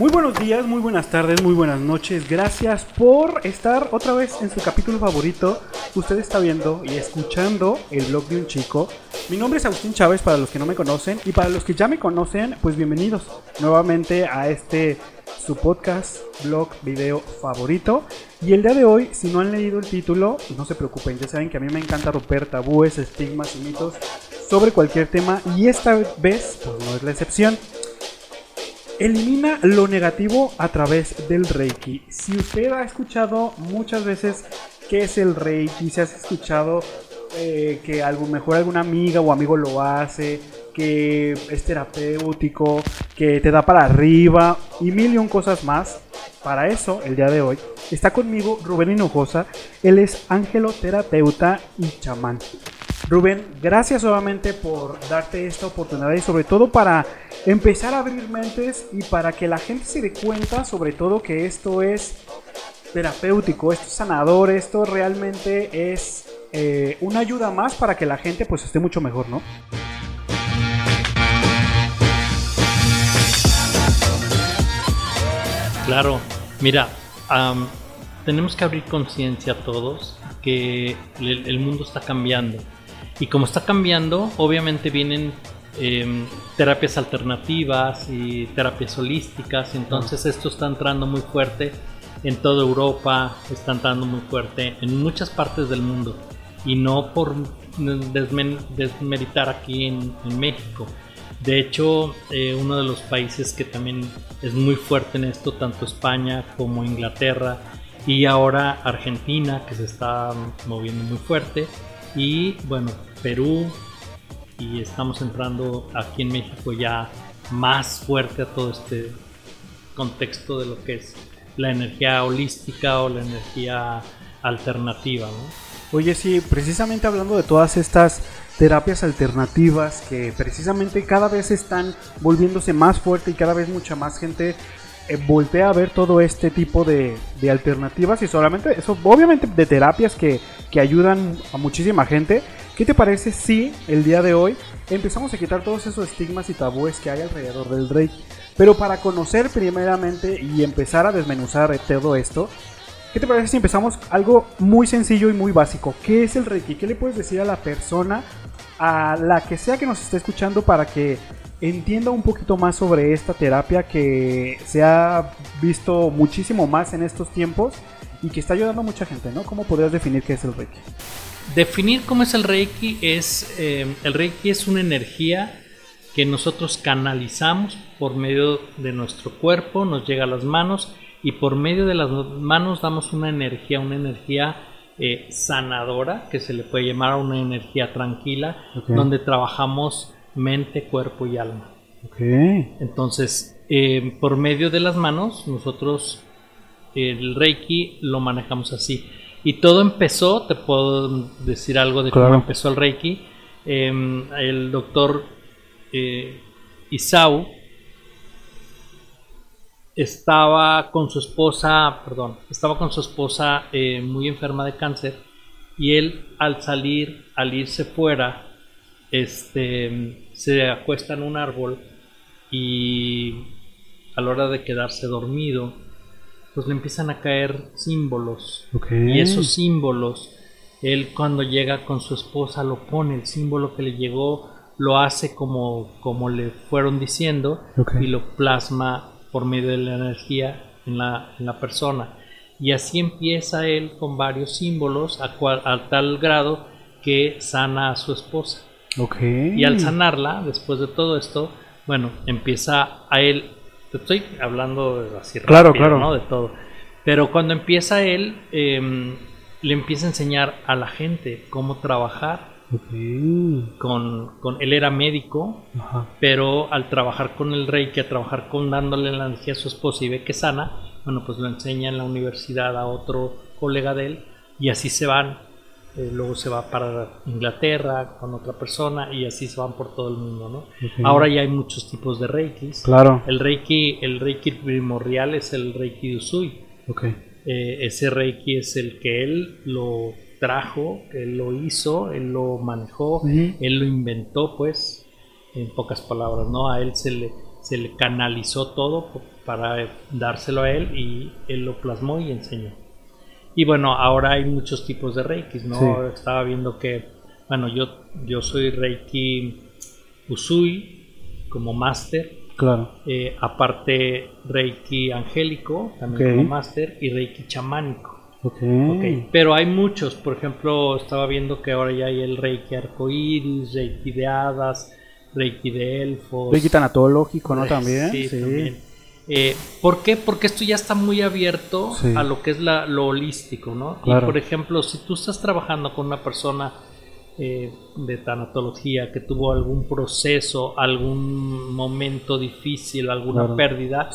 Muy buenos días, muy buenas tardes, muy buenas noches. Gracias por estar otra vez en su capítulo favorito. Usted está viendo y escuchando el blog de un chico. Mi nombre es Agustín Chávez para los que no me conocen y para los que ya me conocen, pues bienvenidos nuevamente a este su podcast, blog, video favorito. Y el día de hoy, si no han leído el título, no se preocupen, ya saben que a mí me encanta romper tabúes, estigmas y mitos sobre cualquier tema y esta vez pues no es la excepción. Elimina lo negativo a través del Reiki. Si usted ha escuchado muchas veces qué es el Reiki, si has escuchado eh, que a lo mejor alguna amiga o amigo lo hace, que es terapéutico, que te da para arriba y mil y un cosas más. Para eso, el día de hoy, está conmigo Rubén Hinojosa. Él es angeloterapeuta y chamán. Rubén, gracias nuevamente por darte esta oportunidad y sobre todo para empezar a abrir mentes y para que la gente se dé cuenta sobre todo que esto es terapéutico, esto es sanador, esto realmente es eh, una ayuda más para que la gente pues esté mucho mejor, ¿no? Claro, mira, tenemos que abrir conciencia todos que el, mundo está cambiando. Y como está cambiando, obviamente vienen em, terapias alternativas y terapias holísticas. Entonces esto está entrando muy fuerte en toda Europa, está entrando muy fuerte en muchas partes del mundo. Y no por desmeritar aquí en México. De hecho, eh, uno de los países que también es muy fuerte en esto, tanto España como Inglaterra y ahora Argentina, que se está moviendo muy fuerte, y bueno, Perú, y estamos entrando aquí en México ya más fuerte a todo este contexto de lo que es la energía holística o la energía alternativa. Oye, sí, precisamente hablando de todas estas terapias alternativas que precisamente cada vez están volviéndose más fuerte y cada vez mucha más gente eh, voltea a ver todo este tipo de, alternativas y solamente eso, obviamente de terapias que, que ayudan a muchísima gente. ¿Qué te parece si el día de hoy empezamos a quitar todos esos estigmas y tabúes que hay alrededor del Reiki? Pero para conocer primeramente y empezar a desmenuzar todo esto, ¿qué te parece si empezamos algo muy sencillo y muy básico? ¿Qué es el Reiki? ¿Qué le puedes decir a la persona a la que sea que nos esté escuchando para que entienda un poquito más sobre esta terapia que se ha visto muchísimo más en estos tiempos y que está ayudando a mucha gente, ¿no? ¿Cómo podrías definir qué es el Reiki? Definir cómo es el Reiki es, eh, el Reiki es una energía que nosotros canalizamos por medio de nuestro cuerpo, nos llega a las manos y por medio de las manos damos una energía, una energía eh, sanadora, que se le puede llamar una energía tranquila, donde trabajamos mente, cuerpo y alma. Entonces, eh, por medio de las manos, nosotros el Reiki lo manejamos así. Y todo empezó, te puedo decir algo de cómo empezó el Reiki. Em, el doctor eh, Isao estaba con su esposa, perdón, estaba con su esposa eh, muy enferma de cáncer y él al salir, al irse fuera, este, se acuesta en un árbol y a la hora de quedarse dormido, pues le empiezan a caer símbolos. Y esos símbolos, él cuando llega con su esposa lo pone, el símbolo que le llegó lo hace como, como le fueron diciendo y lo plasma por medio de la energía en la, en la persona. Y así empieza él con varios símbolos a, cual, a tal grado que sana a su esposa. Okay. Y al sanarla, después de todo esto, bueno, empieza a él, te estoy hablando así claro, claro. ¿no? De todo. Pero cuando empieza él, em, le empieza a enseñar a la gente cómo trabajar con, con, él era médico, pero al trabajar con el rey, que a trabajar con dándole la energía a su esposa y ve que sana, bueno, pues lo enseña en la universidad a otro colega de él y así se van. Eh, luego se va para Inglaterra con otra persona y así se van por todo el mundo, ¿no? Ahora ya hay muchos tipos de reikis. Claro. El reiki, el reiki primordial es el reiki de Usui. Okay. Eh, ese reiki es el que él lo trajo, él lo hizo, él lo manejó, él lo inventó, pues, en pocas palabras, ¿no? A él se le, se le canalizó todo para dárselo a él y él lo plasmó y enseñó. Y bueno, ahora hay muchos tipos de Reiki, ¿no? Estaba viendo que, bueno, yo, yo soy Reiki Usui como máster. Claro. Eh, aparte Reiki angélico, también como máster, y Reiki chamánico. Okay. Pero hay muchos, por ejemplo, estaba viendo que ahora ya hay el Reiki arcoíris, Reiki de hadas, Reiki de elfos. Reiki tanatológico, ¿no? También. Sí, también. Eh, ¿Por qué? Porque esto ya está muy abierto a lo que es la, lo holístico, ¿no? Y por ejemplo, si tú estás trabajando con una persona eh, de tanatología que tuvo algún proceso, algún momento difícil, alguna pérdida,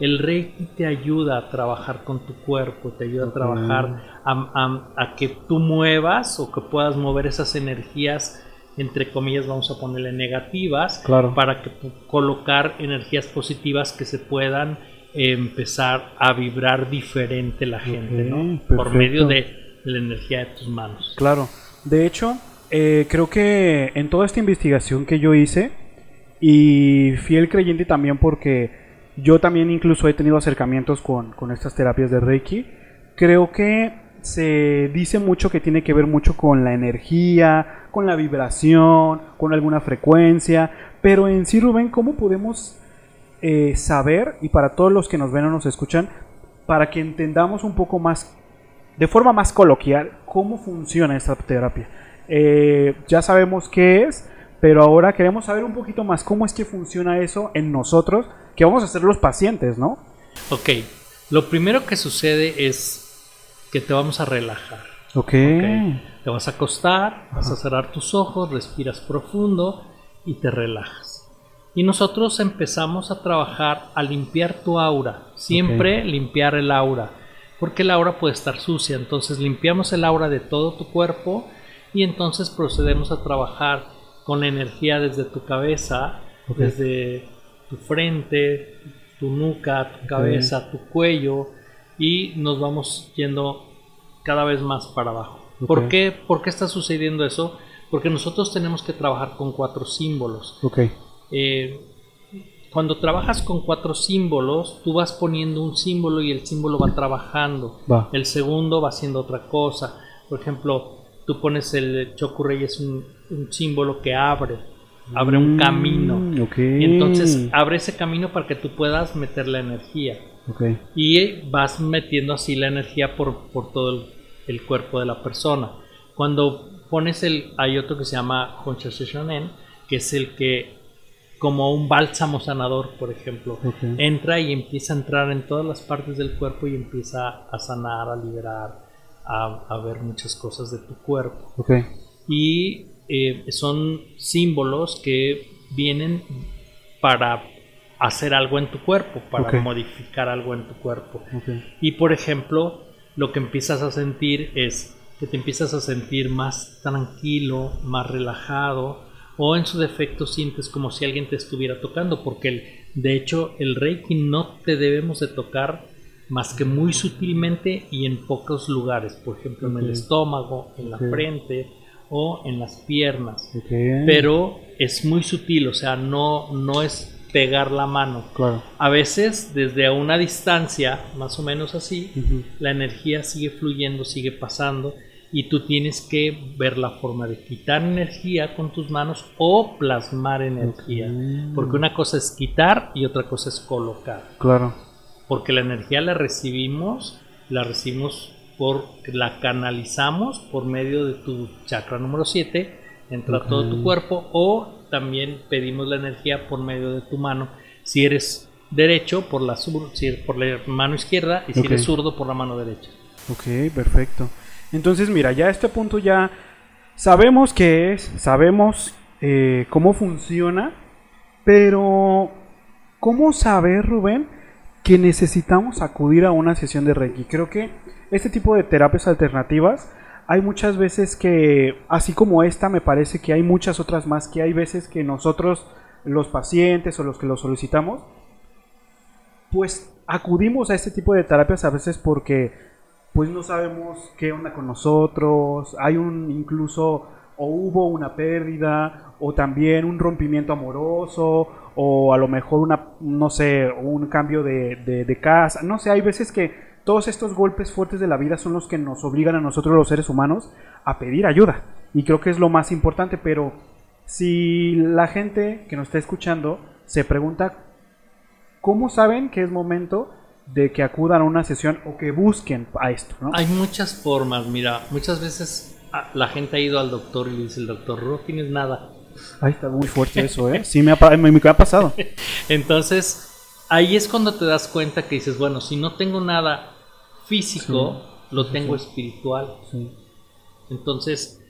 el Reiki te ayuda a trabajar con tu cuerpo, te ayuda a trabajar a, que tú muevas o que puedas mover esas energías entre comillas vamos a ponerle negativas para que colocar energías positivas que se puedan empezar a vibrar diferente la gente, ¿no? Por medio de la energía de tus manos. Claro. De hecho, eh, creo que en toda esta investigación que yo hice, y fiel creyente también porque yo también incluso he tenido acercamientos con, con estas terapias de Reiki, creo que se dice mucho que tiene que ver mucho con la energía, con la vibración, con alguna frecuencia, pero en sí Rubén, ¿cómo podemos eh, saber, y para todos los que nos ven o nos escuchan, para que entendamos un poco más, de forma más coloquial, cómo funciona esta terapia? Eh, ya sabemos qué es, pero ahora queremos saber un poquito más cómo es que funciona eso en nosotros, que vamos a ser los pacientes, ¿no? Ok, lo primero que sucede es que te vamos a relajar. Ok. okay. Te vas a acostar, vas a cerrar tus ojos, respiras profundo y te relajas. Y nosotros empezamos a trabajar a limpiar tu aura. Siempre limpiar el aura. Porque el aura puede estar sucia. Entonces limpiamos el aura de todo tu cuerpo y entonces procedemos a trabajar con energía desde tu cabeza, desde tu frente, tu nuca, tu cabeza, tu cuello y nos vamos yendo cada vez más para abajo. ¿Por, qué, ¿Por qué está sucediendo eso? Porque nosotros tenemos que trabajar con cuatro símbolos. Eh, cuando trabajas con cuatro símbolos, tú vas poniendo un símbolo y el símbolo va trabajando. El segundo va haciendo otra cosa. Por ejemplo, tú pones el Chokurei es un, símbolo que abre, abre un mm, camino. Okay. entonces abre ese camino para que tú puedas meter la energía. Okay. Y vas metiendo así la energía por, por todo el, cuerpo de la persona. Cuando pones el, hay otro que se llama Honsha Shonen, que es el que como un bálsamo sanador, por ejemplo, entra y empieza a entrar en todas las partes del cuerpo y empieza a sanar, a liberar, a, ver muchas cosas de tu cuerpo. Okay. Y eh, son símbolos que vienen para hacer algo en tu cuerpo, para modificar algo en tu cuerpo. Y por ejemplo, lo que empiezas a sentir es que te empiezas a sentir más tranquilo, más relajado, o en su defecto sientes como si alguien te estuviera tocando, porque el, de hecho el Reiki no te debemos de tocar más que muy sutilmente y en pocos lugares, por ejemplo en el estómago, en la frente o en las piernas. Pero es muy sutil, o sea, no, no es pegar la mano. A veces desde una distancia, más o menos así, la energía sigue fluyendo, sigue pasando y tú tienes que ver la forma de quitar energía con tus manos o plasmar energía. Porque una cosa es quitar y otra cosa es colocar. Claro porque la energía la recibimos, la recibimos por, la canalizamos por medio de tu chakra número 7, entra todo tu cuerpo, o también pedimos la energía por medio de tu mano, si eres derecho por la, si por la mano izquierda y si eres zurdo por la mano derecha. Ok, perfecto. Entonces, mira, ya a este punto ya sabemos qué es, sabemos eh, cómo funciona, pero ¿cómo saber, Rubén? Que necesitamos acudir a una sesión de Reiki. Creo que este tipo de terapias alternativas hay muchas veces que, así como esta, me parece que hay muchas otras más, que hay veces que nosotros, los pacientes o los que lo solicitamos, pues acudimos a este tipo de terapias a veces porque pues no sabemos qué onda con nosotros, hay un incluso o hubo una pérdida, o también un rompimiento amoroso, o a lo mejor una, no sé, un cambio de, de, casa. No sé, hay veces que todos estos golpes fuertes de la vida son los que nos obligan a nosotros los seres humanos a pedir ayuda. Y creo que es lo más importante, pero si la gente que nos está escuchando se pregunta cómo saben que es momento de que acudan a una sesión o que busquen a esto, ¿no? Hay muchas formas, mira, muchas veces ah, la gente ha ido al doctor y le dice el doctor, no tienes nada. Ahí está muy fuerte eso, ¿eh? Sí, me ha, me, me ha pasado. Entonces, ahí es cuando te das cuenta que dices, bueno, si no tengo nada físico, Sí, lo tengo sí. espiritual. Sí. Entonces,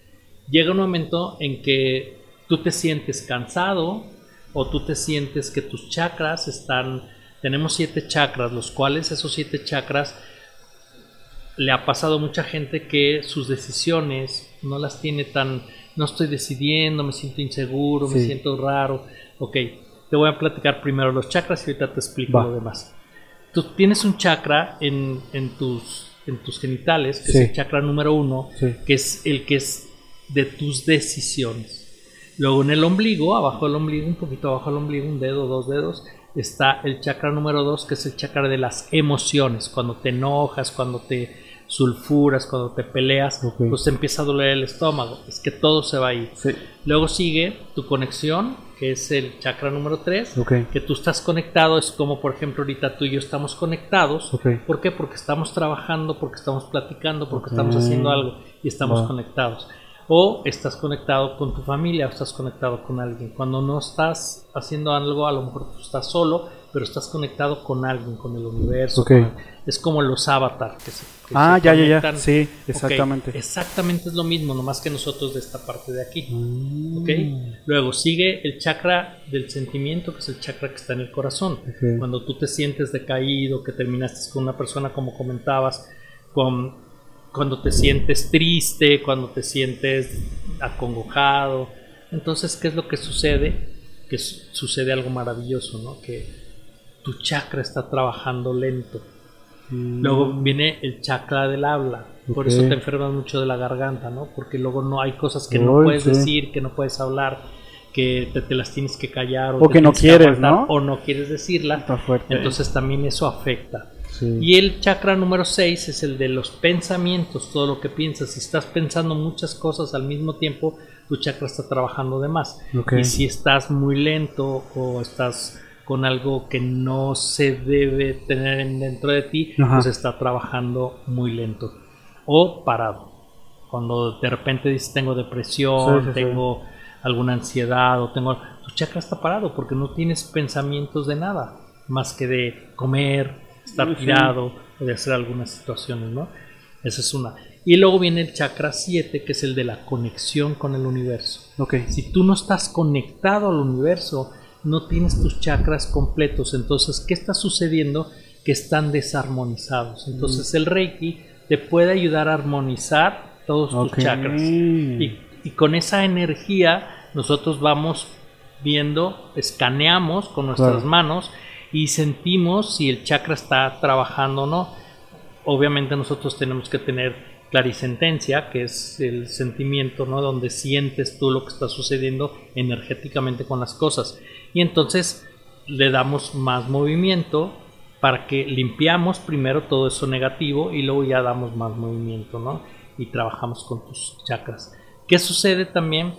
llega un momento en que tú te sientes cansado o tú te sientes que tus chakras están... Tenemos siete chakras, los cuales esos siete chakras le ha pasado a mucha gente que sus decisiones no las tiene tan... No estoy decidiendo, me siento inseguro, me siento raro. Ok, te voy a platicar primero los chakras y ahorita te explico Va. lo demás. Tú tienes un chakra en, en tus, en tus genitales, que Sí. es el chakra número uno, Sí. que es el que es de tus decisiones. Luego en el ombligo, abajo del ombligo, un poquito abajo del ombligo, un dedo, dos dedos, está el chakra número dos, que es el chakra de las emociones. Cuando te enojas, cuando te sulfuras, cuando te peleas, pues te empieza a doler el estómago. Es que todo se va ahí. Sí. Luego sigue tu conexión, que es el chakra número 3, Ok. que tú estás conectado, es como por ejemplo ahorita tú y yo estamos conectados. ¿Por qué? Porque estamos trabajando, porque estamos platicando, porque estamos haciendo algo y estamos conectados. O estás conectado con tu familia o estás conectado con alguien. Cuando no estás haciendo algo, a lo mejor tú estás solo, pero estás conectado con alguien, con el universo. Ok. con el- es como los avatar que se, que Ah, se ya, ya, ya. Sí, exactamente. Exactamente es lo mismo, nomás que nosotros de esta parte de aquí. Mm. ¿ok? Luego sigue el chakra del sentimiento, que es el chakra que está en el corazón. Cuando tú te sientes decaído, que terminaste con una persona, como comentabas, con, cuando te sientes triste, cuando te sientes acongojado. Entonces, ¿qué es lo que sucede? Que su- sucede algo maravilloso, ¿no? Que tu chakra está trabajando lento. Mm. Luego viene el chakra del habla. Por eso te enfermas mucho de la garganta, ¿no? Porque luego no hay cosas que no puedes sí. decir, que no puedes hablar, que te, te las tienes que callar O que no quieres, aguantar, ¿no? O no quieres decirla. Está fuerte. Entonces también eso afecta. Sí. Y el chakra número 6 es el de los pensamientos, todo lo que piensas. Si estás pensando muchas cosas al mismo tiempo, tu chakra está trabajando de más. Y si estás muy lento o estás con algo que no se debe tener en- dentro de ti, Ajá. pues está trabajando muy lento o parado. Cuando de repente dices tengo depresión, Sí, sí, sí. tengo alguna ansiedad o tengo tu chakra está parado porque no tienes pensamientos de nada más que de comer, estar tirado o de hacer algunas situaciones, ¿no? Esa es una. Y luego viene el chakra 7, que es el de la conexión con el universo. Ok. Si tú no estás conectado al universo, no tienes tus chakras completos. Entonces, ¿qué está sucediendo? Que están desarmonizados. Entonces, el Reiki te puede ayudar a armonizar todos tus chakras. Y, y con esa energía, nosotros vamos viendo, escaneamos con nuestras Claro. manos y sentimos si el chakra está trabajando o no. Obviamente nosotros tenemos que tener clarisentencia, que es el sentimiento, ¿no? Donde sientes tú lo que está sucediendo energéticamente con las cosas. Y entonces le damos más movimiento para que limpiamos primero todo eso negativo y luego ya damos más movimiento, ¿no? Y trabajamos con tus chakras. ¿Qué sucede también?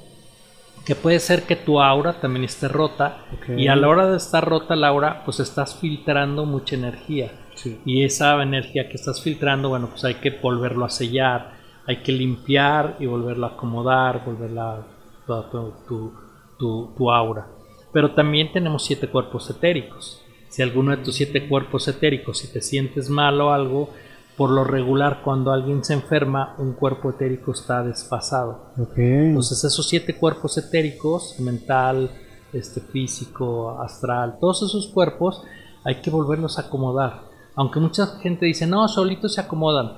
Que puede ser que tu aura también esté rota y a la hora de estar rota la aura, pues estás filtrando mucha energía. Sí. Y esa energía que estás filtrando, bueno, pues hay que volverlo a sellar, hay que limpiar y volverlo a acomodar, volverla toda tu, tu, tu- tu aura. Pero también tenemos siete cuerpos etéricos. Si alguno de tus siete cuerpos etéricos, si te sientes mal o algo, por lo regular cuando alguien se enferma, un cuerpo etérico está desfasado. Entonces esos siete cuerpos etéricos, mental, este, físico, astral, todos esos cuerpos hay que volverlos a acomodar. Aunque mucha gente dice, no, solitos se acomodan.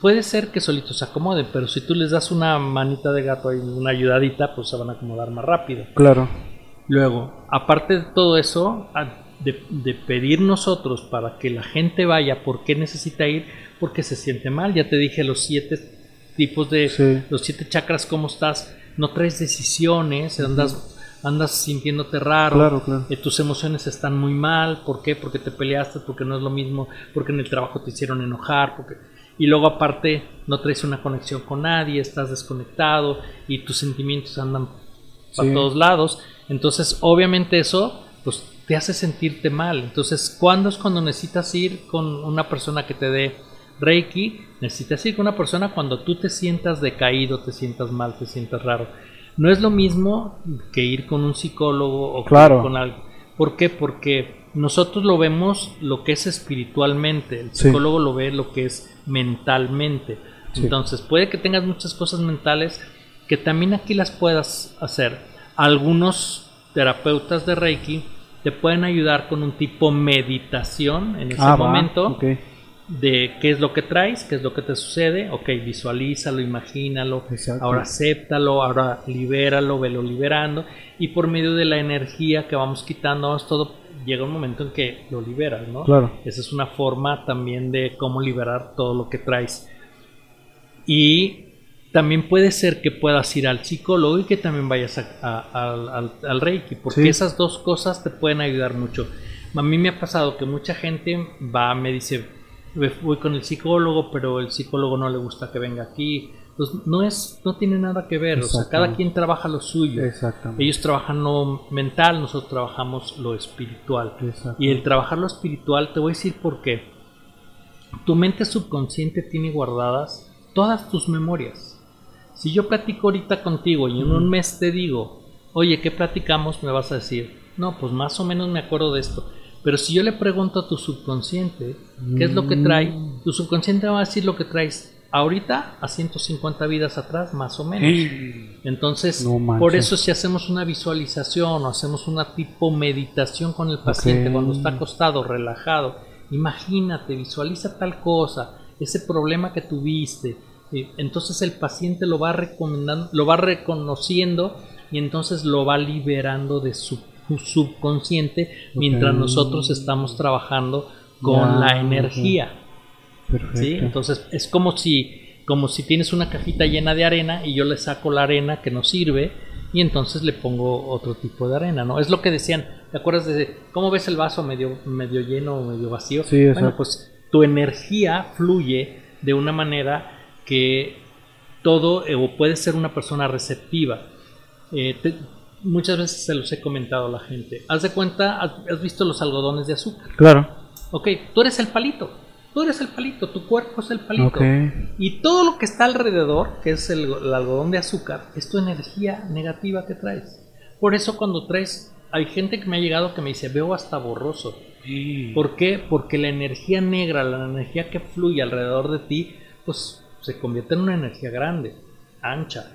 Puede ser que solitos se acomoden, pero si tú les das una manita de gato y una ayudadita, pues se van a acomodar más rápido. Claro. Luego, aparte de todo eso, de, de pedir nosotros para que la gente vaya, ¿por qué necesita ir? Porque se siente mal. Ya te dije los siete tipos de Sí. los siete chakras, cómo estás. no traes decisiones, andas andas sintiéndote raro, Claro, claro. eh, tus emociones están muy mal, ¿por qué? Porque te peleaste, porque no es lo mismo, porque en el trabajo te hicieron enojar, porque y luego aparte no traes una conexión con nadie, estás desconectado y tus sentimientos andan para Sí. todos lados, entonces obviamente eso pues te hace sentirte mal. Entonces, ¿cuándo es cuando necesitas ir con una persona que te dé Reiki? Necesitas ir con una persona cuando tú te sientas decaído, te sientas mal, te sientas raro. No es lo mismo que ir con un psicólogo o Claro. con algo. ¿Por qué? Porque nosotros lo vemos lo que es espiritualmente, el Sí. psicólogo lo ve lo que es mentalmente. Sí. Entonces, puede que tengas muchas cosas mentales que también aquí las puedas hacer. Algunos terapeutas de Reiki te pueden ayudar con un tipo meditación en ese Ah, va, momento ok. de qué es lo que traes, qué es lo que te sucede, ok, visualízalo, imagínalo, Exacto. ahora acéptalo, ahora libéralo, velo liberando, y por medio de la energía que vamos quitando, vamos todo, llega un momento en que lo liberas, ¿no? Claro. Esa es una forma también de cómo liberar todo lo que traes. Y también puede ser que puedas ir al psicólogo y que también vayas a- a- al, al- al Reiki, porque Sí. esas dos cosas te pueden ayudar mucho. A mí me ha pasado que mucha gente va, me dice, "Ve- voy con el psicólogo, pero el psicólogo no le gusta que venga aquí. Pues no es, no tiene nada que ver, o sea, cada quien trabaja lo suyo. Exactamente. Ellos trabajan lo mental, nosotros trabajamos lo espiritual. Y el trabajar lo espiritual, te voy a decir por qué. Tu mente subconsciente tiene guardadas todas tus memorias. Si yo platico ahorita contigo y en un mes te digo, oye, ¿qué platicamos? Me vas a decir, no, pues más o menos me acuerdo de esto. Pero si yo le pregunto a tu subconsciente, ¿qué es lo que trae? Tu subconsciente va a decir lo que traes ahorita a 150 vidas atrás, más o menos. Entonces, No por eso si hacemos una visualización o hacemos una tipo meditación con el paciente cuando está acostado, relajado, imagínate, visualiza tal cosa, ese problema que tuviste. Entonces el paciente lo va recomendando, lo va reconociendo y entonces lo va liberando de su subconsciente mientras nosotros estamos trabajando con la energía. ¿sí? Entonces es como si, como si tienes una cajita llena de arena y yo le saco la arena que nos sirve y entonces le pongo otro tipo de arena, ¿no? Es lo que decían, ¿te acuerdas de cómo ves el vaso medio, medio lleno o medio vacío? Sí, bueno, pues tu energía fluye de una manera que todo, eh, o puede ser una persona receptiva. Eh, te- muchas veces se los he comentado a la gente. Haz de cuenta, has, has visto los algodones de azúcar. Claro. Ok, tú eres el palito. Tú eres el palito, tu cuerpo es el palito. Ok. Y todo lo que está alrededor, que es el, el algodón de azúcar, es tu energía negativa que traes. Por eso cuando traes, hay gente que me ha llegado que me dice, veo hasta borroso. ¿Por qué? Porque la energía negra, la energía que fluye alrededor de ti, pues se convierte en una energía grande, ancha.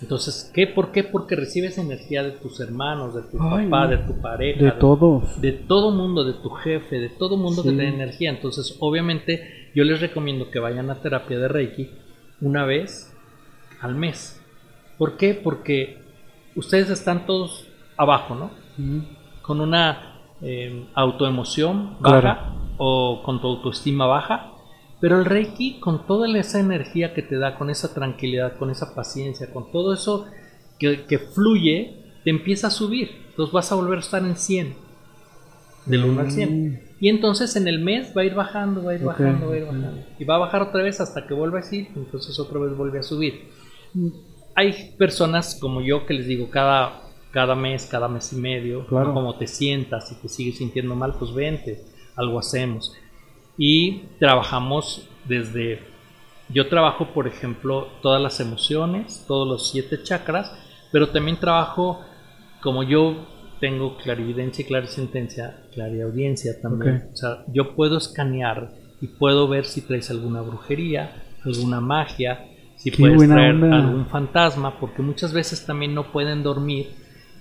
Entonces, ¿qué? ¿Por qué? Porque recibes energía de tus hermanos, de tu Ay, papá, no. de tu pareja, De todos. de todo mundo, de tu jefe, de todo mundo que Sí. tiene energía. Entonces, obviamente, yo les recomiendo que vayan a terapia de Reiki una vez al mes. ¿Por qué? Porque ustedes están todos abajo, ¿no? Con una eh, autoemoción Claro. baja o con tu autoestima baja. Pero el Reiki, con toda esa energía que te da, con esa tranquilidad, con esa paciencia, con todo eso que, que fluye, te empieza a subir. Entonces vas a volver a estar en 100. Del 1 al 100. Y entonces en el mes va a ir bajando, va a ir Ok. bajando, va a ir bajando. Y va a bajar otra vez hasta que vuelva a subir. Entonces otra vez vuelve a subir. Hay personas como yo que les digo cada, cada mes, cada mes y medio, Claro. ¿no? como te sientas y te sigues sintiendo mal, pues vente, algo hacemos. Y trabajamos desde, yo trabajo por ejemplo todas las emociones, todos los siete chakras, pero también trabajo como yo tengo clarividencia y clarisentencia, clariaudiencia también. O sea, yo puedo escanear y puedo ver si traes alguna brujería, alguna magia, si Qué puedes traer onda. algún fantasma, porque muchas veces también no pueden dormir.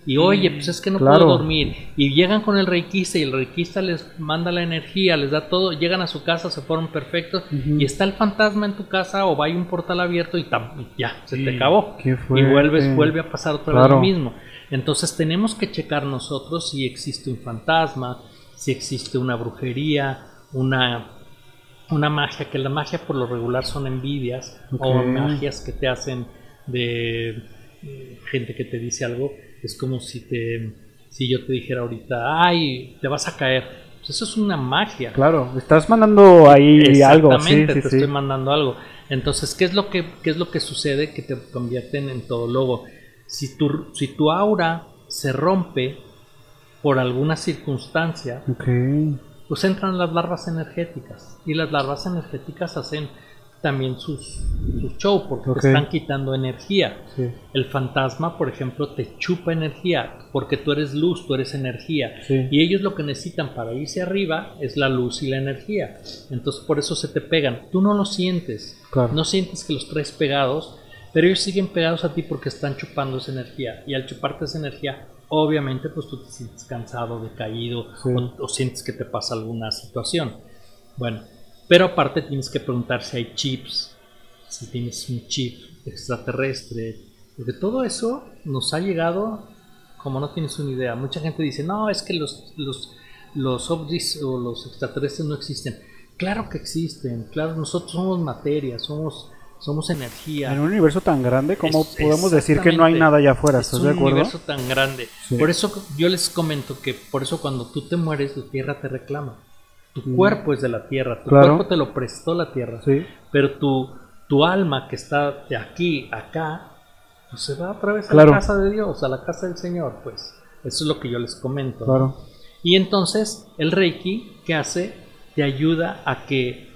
Y oye, pues es que no Claro. puedo dormir. Y llegan con el reikista y el reikista les manda la energía, les da todo, llegan a su casa, se fueron perfectos y está el fantasma en tu casa o va hay un portal abierto y tam- y ya, se te acabó. qué Y vuelves, vuelve a pasar otra vez lo mismo. Entonces tenemos que checar nosotros si existe un fantasma, si existe una brujería, una, una magia, que la magia por lo regular son envidias o magias que te hacen de eh, gente que te dice algo, es como si te si yo te dijera ahorita, ay, te vas a caer. Pues eso es una magia. Claro, estás mandando ahí algo. Exactamente, te estoy mandando algo. Entonces, ¿qué es lo que, qué es lo que sucede? Que te convierten en todo lobo. Si tu, si tu aura se rompe por alguna circunstancia, pues entran las larvas energéticas. Y las larvas energéticas hacen también sus, show porque te están quitando energía. El fantasma, por ejemplo, te chupa energía porque tú eres luz, tú eres energía. Y ellos lo que necesitan para irse arriba es la luz y la energía. Entonces por eso se te pegan. Tú no lo sientes. No sientes que los traes pegados, pero ellos siguen pegados a ti porque están chupando esa energía. Y al chuparte esa energía, obviamente pues tú te sientes cansado, decaído o sientes que te pasa alguna situación. Bueno, pero aparte tienes que preguntar si hay chips, si tienes un chip extraterrestre, porque todo eso nos ha llegado como no tienes una idea. Mucha gente dice, no, es que los, los, los ovnis o los extraterrestres no existen. Claro que existen, claro, nosotros somos materia, somos, somos energía. En un universo tan grande, ¿cómo podemos decir que no hay nada allá afuera? ¿Estás de acuerdo? un universo tan grande. Por eso yo les comento que por eso cuando tú te mueres, la Tierra te reclama. Tu cuerpo es de la tierra, tu cuerpo te lo prestó la tierra. Pero tu, tu alma que está de aquí, acá, pues se va otra vez a la casa de Dios, a la casa del Señor, pues. Eso es lo que yo les comento. Y entonces el Reiki, ¿qué hace? Te ayuda a que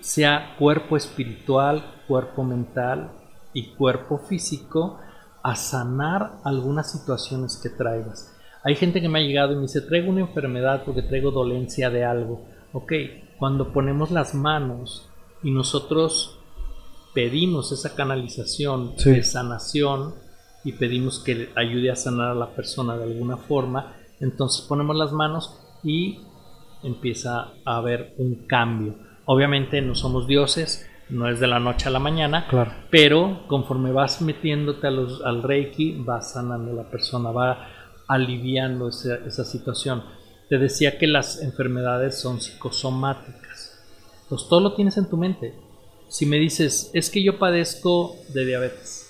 sea cuerpo espiritual, cuerpo mental y cuerpo físico a sanar algunas situaciones que traigas. Hay gente que me ha llegado y me dice, traigo una enfermedad porque traigo dolencia de algo. Ok, cuando ponemos las manos y nosotros pedimos esa canalización de sanación y pedimos que ayude a sanar a la persona de alguna forma, entonces ponemos las manos y empieza a haber un cambio. Obviamente no somos dioses, no es de la noche a la mañana, pero conforme vas metiéndote al Reiki, va sanando la persona, va aliviando esa situación. Te decía que las enfermedades son psicosomáticas. Pues todo lo tienes en tu mente. Si me dices, es que yo padezco de diabetes.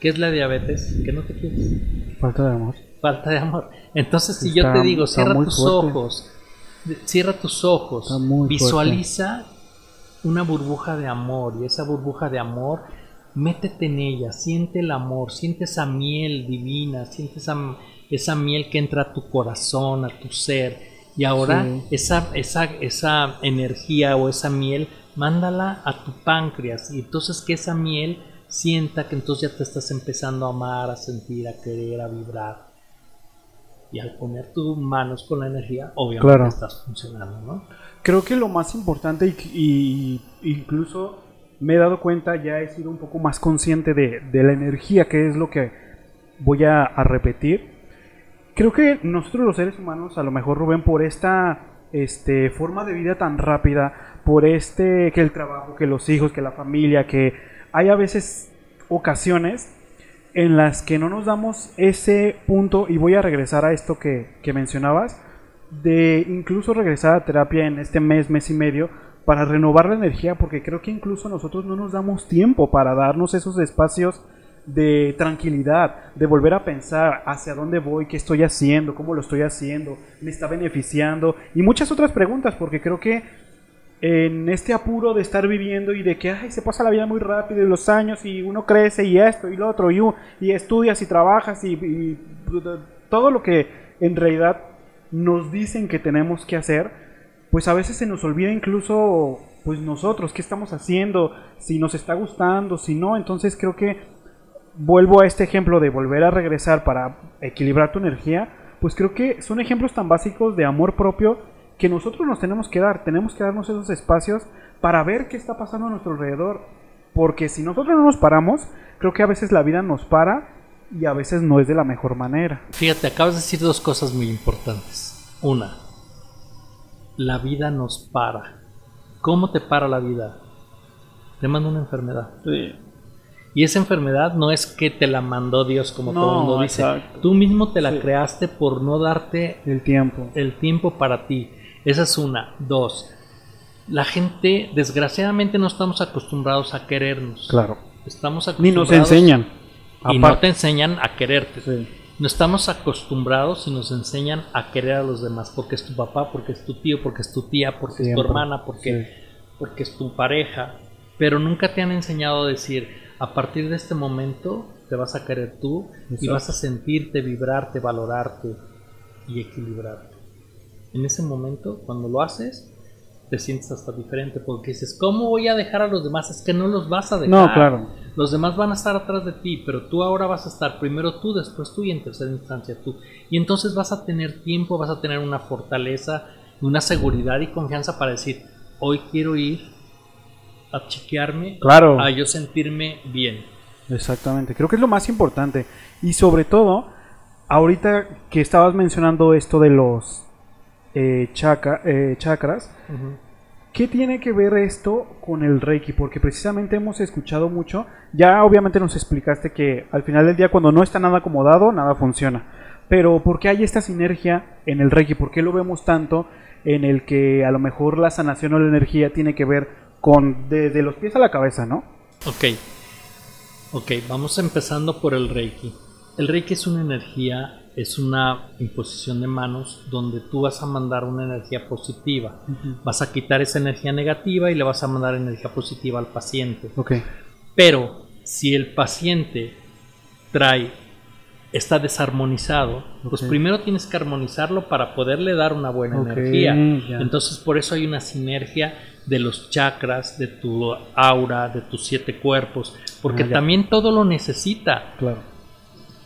¿Qué es la diabetes? Que no te quieres. Falta de amor. Falta de amor. Entonces, si yo te digo, cierra tus ojos, cierra tus ojos, visualiza una burbuja de amor y esa burbuja de amor, métete en ella, siente el amor, siente esa miel divina, siente esa esa miel que entra a tu corazón, a tu ser, y ahora esa, esa, esa energía o esa miel, mándala a tu páncreas, y entonces que esa miel sienta que entonces ya te estás empezando a amar, a sentir, a querer, a vibrar. Y al poner tus manos con la energía, obviamente estás funcionando, ¿no? Creo que lo más importante y, incluso me he dado cuenta, ya he sido un poco más consciente de, la energía, que es lo que voy a repetir creo que nosotros los seres humanos, a lo mejor Rubén, por esta este, forma de vida tan rápida, por este, que el trabajo, que los hijos, que la familia, que hay a veces ocasiones en las que no nos damos ese punto, y voy a regresar a esto que, que mencionabas, de incluso regresar a terapia en este mes, mes y medio, para renovar la energía, porque creo que incluso nosotros no nos damos tiempo para darnos esos espacios de tranquilidad, de volver a pensar hacia dónde voy, qué estoy haciendo, cómo lo estoy haciendo, me está beneficiando y muchas otras preguntas, porque creo que en este apuro de estar viviendo y de que ay, se pasa la vida muy rápido y los años y uno crece y esto y lo otro y, estudias y trabajas y, y todo lo que en realidad nos dicen que tenemos que hacer, pues a veces se nos olvida incluso pues nosotros qué estamos haciendo, si nos está gustando, si no, entonces creo que vuelvo a este ejemplo de volver a regresar para equilibrar tu energía, pues creo que son ejemplos tan básicos de amor propio que nosotros nos tenemos que dar, tenemos que darnos esos espacios para ver qué está pasando a nuestro alrededor, porque si nosotros no nos paramos, creo que a veces la vida nos para y a veces no es de la mejor manera. Fíjate, acabas de decir dos cosas muy importantes. Una, la vida nos para. ¿Cómo te para la vida? Te manda una enfermedad. Sí. Y esa enfermedad no es que te la mandó Dios como todo el mundo dice. Tú mismo te la creaste por no darte el tiempo. El tiempo para ti. Esa es una. Dos. La gente, desgraciadamente, no estamos acostumbrados a querernos. Claro. Estamos Ni nos enseñan. Y no te enseñan a quererte. Sí. No estamos acostumbrados y nos enseñan a querer a los demás porque es tu papá, porque es tu tío, porque es tu tía, porque es tu hermana, porque, porque es tu pareja. Pero nunca te han enseñado a decir, a partir de este momento te vas a querer tú y vas a sentirte, vibrarte, valorarte y equilibrarte. En ese momento, cuando lo haces, te sientes hasta diferente porque dices, ¿cómo voy a dejar a los demás? Es que no los vas a dejar. No, claro. Los demás van a estar atrás de ti, pero tú ahora vas a estar primero tú, después tú y en tercera instancia tú. Y entonces vas a tener tiempo, vas a tener una fortaleza, una seguridad y confianza para decir, hoy quiero ir a chequearme, Claro. a yo sentirme bien. Exactamente, creo que es lo más importante. Y sobre todo, ahorita que estabas mencionando esto de los eh, chakra- eh, chakras, ¿qué tiene que ver esto con el Reiki? Porque precisamente hemos escuchado mucho, ya obviamente nos explicaste que al final del día cuando no está nada acomodado, nada funciona. Pero ¿por qué hay esta sinergia en el Reiki? ¿Por qué lo vemos tanto en el que a lo mejor la sanación o la energía tiene que ver con de, de los pies a la cabeza, ¿no? Ok, ok, vamos empezando por el Reiki. El Reiki es una energía, es una imposición de manos donde tú vas a mandar una energía positiva. Vas a quitar esa energía negativa y le vas a mandar energía positiva al paciente. Ok. Pero si el paciente trae, está desarmonizado, pues primero tienes que armonizarlo para poderle dar una buena energía. Entonces por eso hay una sinergia de los chakras, de tu aura, de tus siete cuerpos, porque Ah, también todo lo necesita. Claro.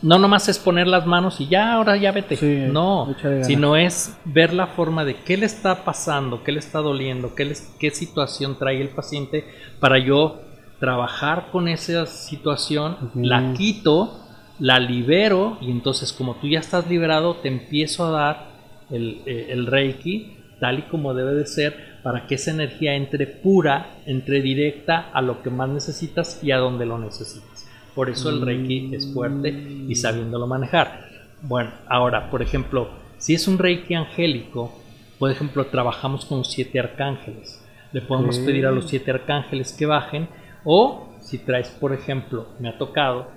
No nomás es poner las manos y ya, ahora ya vete. Sí, no, sino es ver la forma de qué le está pasando, qué le está doliendo, qué, les- qué situación trae el paciente para yo trabajar con esa situación, la quito, la libero y entonces como tú ya estás liberado te empiezo a dar el, eh, el reiki tal y como debe de ser para que esa energía entre pura, entre directa a lo que más necesitas y a donde lo necesitas. Por eso el reiki es fuerte y sabiéndolo manejar. Bueno, ahora, por ejemplo, si es un reiki angélico, por ejemplo, trabajamos con siete arcángeles. Le podemos pedir a los siete arcángeles que bajen o si traes, por ejemplo, me ha tocado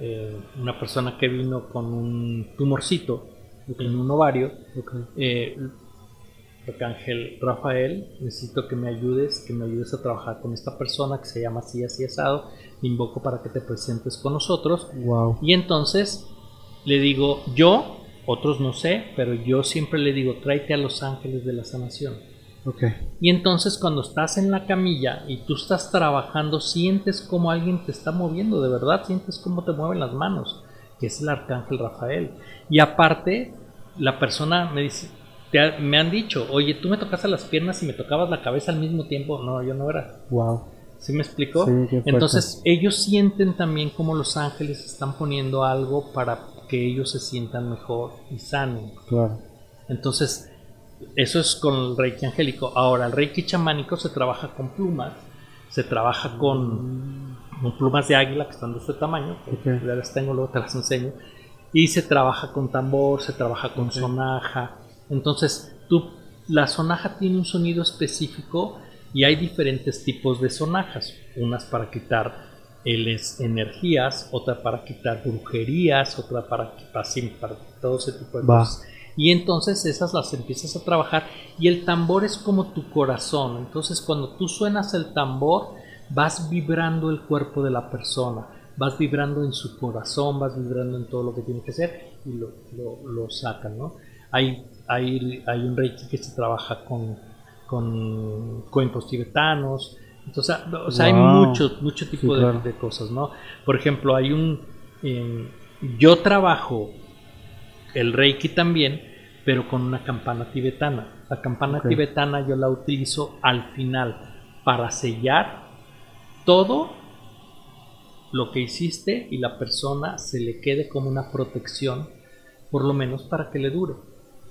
eh, una persona que vino con un tumorcito en un ovario, eh, Arcángel Rafael, necesito que me ayudes, que me ayudes a trabajar con esta persona que se llama así, así, asado. Te invoco para que te presentes con nosotros. Wow. Y entonces le digo, yo, otros no sé, pero yo siempre le digo, tráete a los ángeles de la sanación. Ok. Y entonces cuando estás en la camilla y tú estás trabajando, sientes como alguien te está moviendo, de verdad, sientes cómo te mueven las manos, que es el arcángel Rafael. Y aparte, la persona me dice, ha- me han dicho, oye, tú me tocaste las piernas y me tocabas la cabeza al mismo tiempo. No, yo no era. Wow. ¿Sí me explicó? Sí. Entonces ellos sienten también como los ángeles están poniendo algo para que ellos se sientan mejor y sanen. Claro. Entonces, eso es con el reiki angélico. Ahora, el reiki chamánico se trabaja con plumas, se trabaja con, con plumas de águila que están de este tamaño, que Ok. ya las tengo, luego te las enseño, y se trabaja con tambor, se trabaja con sonaja. Entonces, tú, la sonaja tiene un sonido específico y hay diferentes tipos de sonajas, unas para quitar energías, otra para quitar brujerías, otra para, para, para todo ese tipo de cosas. Y entonces esas las empiezas a trabajar y el tambor es como tu corazón. Entonces cuando tú suenas el tambor, vas vibrando el cuerpo de la persona, vas vibrando en su corazón, vas vibrando en todo lo que tiene que ser y lo, lo, lo sacan, ¿no? Hay, hay, hay un reiki que se trabaja con, con cuencos tibetanos. Entonces, o sea, hay Wow. mucho, tipo Sí, de, claro. de cosas, ¿no? Por ejemplo, hay un... eh, yo trabajo el reiki también, pero con una campana tibetana. La campana tibetana yo la utilizo al final para sellar todo lo que hiciste y la persona se le quede como una protección, por lo menos para que le dure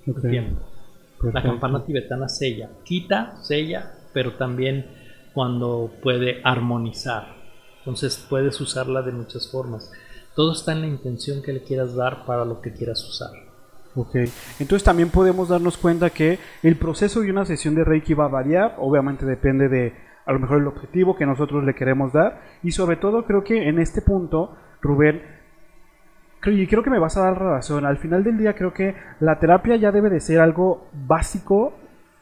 La campana tibetana sella, quita, sella, pero también cuando puede armonizar. Entonces puedes usarla de muchas formas. Todo está en la intención que le quieras dar para lo que quieras usar. Ok, entonces también podemos darnos cuenta que el proceso de una sesión de Reiki va a variar, obviamente depende de a lo mejor el objetivo que nosotros le queremos dar. Y sobre todo creo que en este punto, Rubén, y creo que me vas a dar razón. Al final del día creo que la terapia ya debe de ser algo básico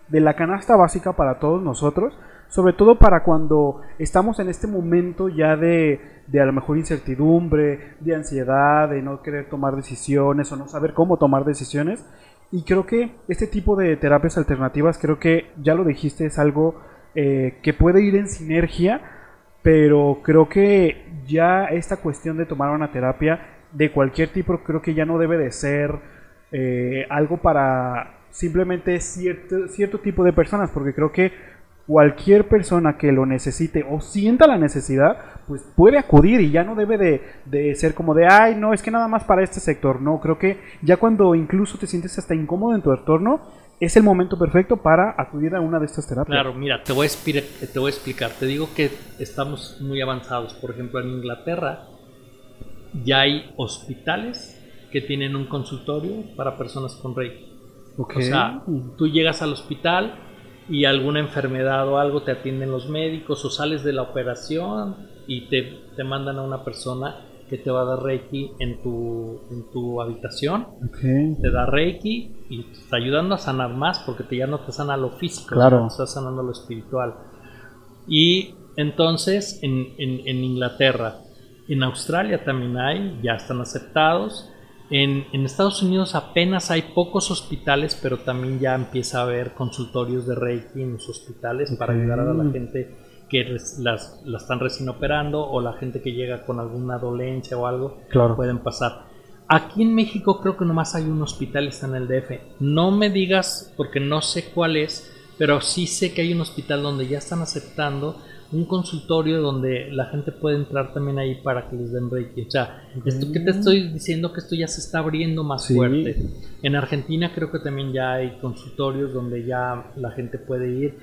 de la canasta básica para todos nosotros, sobre todo para cuando estamos en este momento ya de, de a lo mejor incertidumbre, de ansiedad, de no querer tomar decisiones o no saber cómo tomar decisiones. Y creo que este tipo de terapias alternativas, creo que ya lo dijiste, es algo eh, que puede ir en sinergia, pero creo que ya esta cuestión de tomar una terapia de cualquier tipo, creo que ya no debe de ser eh, algo para simplemente cierto, cierto tipo de personas, porque creo que cualquier persona que lo necesite o sienta la necesidad, pues puede acudir y ya no debe de, de, ser como de, ay, no, es que nada más para este sector. No, creo que ya cuando incluso te sientes hasta incómodo en tu entorno, es el momento perfecto para acudir a una de estas terapias. Claro, mira, te voy a, te voy a explicar. Te digo que estamos muy avanzados. Por ejemplo, en Inglaterra ya hay hospitales que tienen un consultorio para personas con Reiki. O sea, tú llegas al hospital y alguna enfermedad o algo te atienden los médicos o sales de la operación y te, te mandan a una persona que te va a dar Reiki en tu, en tu habitación. Te da Reiki y te está ayudando a sanar más porque te, ya no te sana lo físico, claro. te está sanando lo espiritual. Y entonces en, en, en Inglaterra, en Australia también hay, ya están aceptados en, Estados Unidos apenas hay pocos hospitales, pero también ya empieza a haber consultorios de Reiki en los hospitales para ayudar a la gente que las, la están recién operando o la gente que llega con alguna dolencia o algo, claro. pueden pasar. Aquí en México creo que nomás hay un hospital, está en el DF. No me digas porque no sé cuál es, pero sí sé que hay un hospital donde ya están aceptando un consultorio donde la gente puede entrar también ahí para que les den reiki. O sea, esto que te estoy diciendo que esto ya se está abriendo más fuerte. En Argentina creo que también ya hay consultorios donde ya la gente puede ir